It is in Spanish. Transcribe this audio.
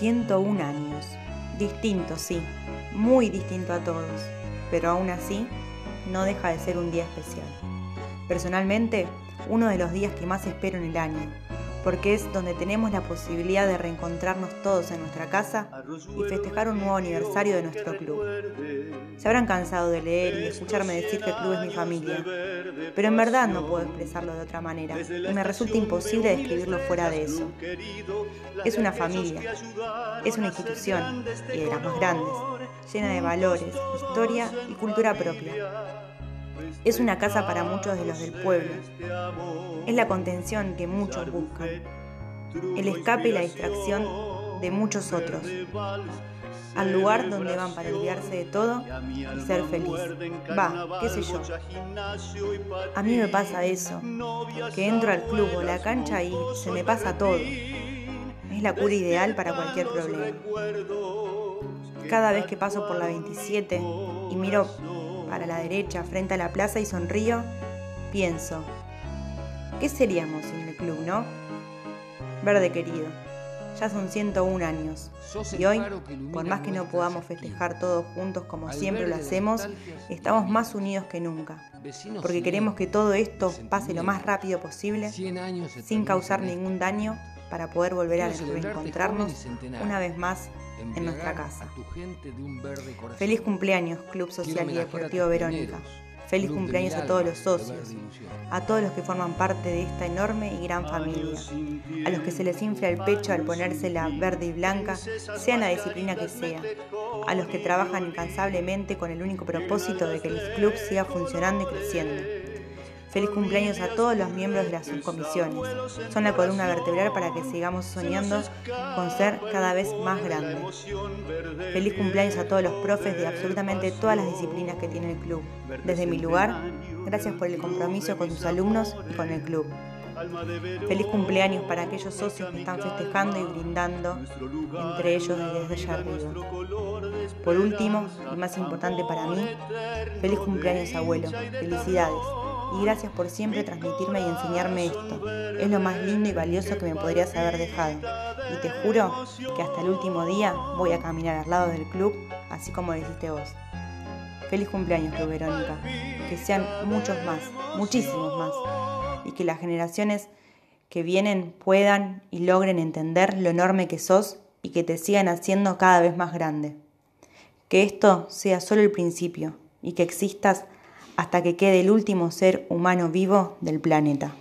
101 años. Distinto, sí, muy distinto a todos, pero aún así no deja de ser un día especial. Personalmente, uno de los días que más espero en el año, porque es donde tenemos la posibilidad de reencontrarnos todos en nuestra casa y festejar un nuevo aniversario de nuestro club. Se habrán cansado de leer y de escucharme decir que el club es mi familia, pero en verdad no puedo expresarlo de otra manera y me resulta imposible describirlo fuera de eso. Es una familia, es una institución, y de las más grandes, llena de valores, historia y cultura propia. Es una casa para muchos de los del pueblo. Es la contención que muchos buscan. El escape y la distracción de muchos otros. Al lugar donde van para olvidarse de todo y ser feliz. Va, qué sé yo. A mí me pasa eso. Que entro al club o la cancha y se me pasa todo. Es la cura ideal para cualquier problema. Cada vez que paso por la 27 y miro para la derecha frente a la plaza y sonrío, pienso, ¿qué seríamos sin el club, no? Verde querido, ya son 101 años. Y hoy, por más que no podamos festejar todos juntos como siempre lo hacemos, estamos más unidos que nunca, porque queremos que todo esto pase lo más rápido posible sin causar ningún daño para poder volver a reencontrarnos una vez más en nuestra casa. Feliz cumpleaños, Club Social y Deportivo Verónica. Feliz cumpleaños a todos los socios, a todos los que forman parte de esta enorme y gran familia, a los que se les infla el pecho al ponerse la verde y blanca, sea la disciplina que sea, a los que trabajan incansablemente con el único propósito de que el club siga funcionando y creciendo Feliz cumpleaños a todos los miembros de las subcomisiones. Son la columna vertebral para que sigamos soñando con ser cada vez más grandes. Feliz cumpleaños a todos los profes de absolutamente todas las disciplinas que tiene el club. Desde mi lugar, gracias por el compromiso con sus alumnos y con el club. Feliz cumpleaños para aquellos socios que están festejando y brindando entre ellos desde allá arriba. Por último, y más importante para mí, feliz cumpleaños abuelo. Felicidades y gracias por siempre transmitirme y enseñarme esto. Es lo más lindo y valioso que me podrías haber dejado. Y te juro que hasta el último día voy a caminar al lado del club, así como lo hiciste vos. Feliz cumpleaños, Club Verónica. Que sean muchos más, muchísimos más. Y que las generaciones que vienen puedan y logren entender lo enorme que sos y que te sigan haciendo cada vez más grande. Que esto sea solo el principio y que existas hasta que quede el último ser humano vivo del planeta.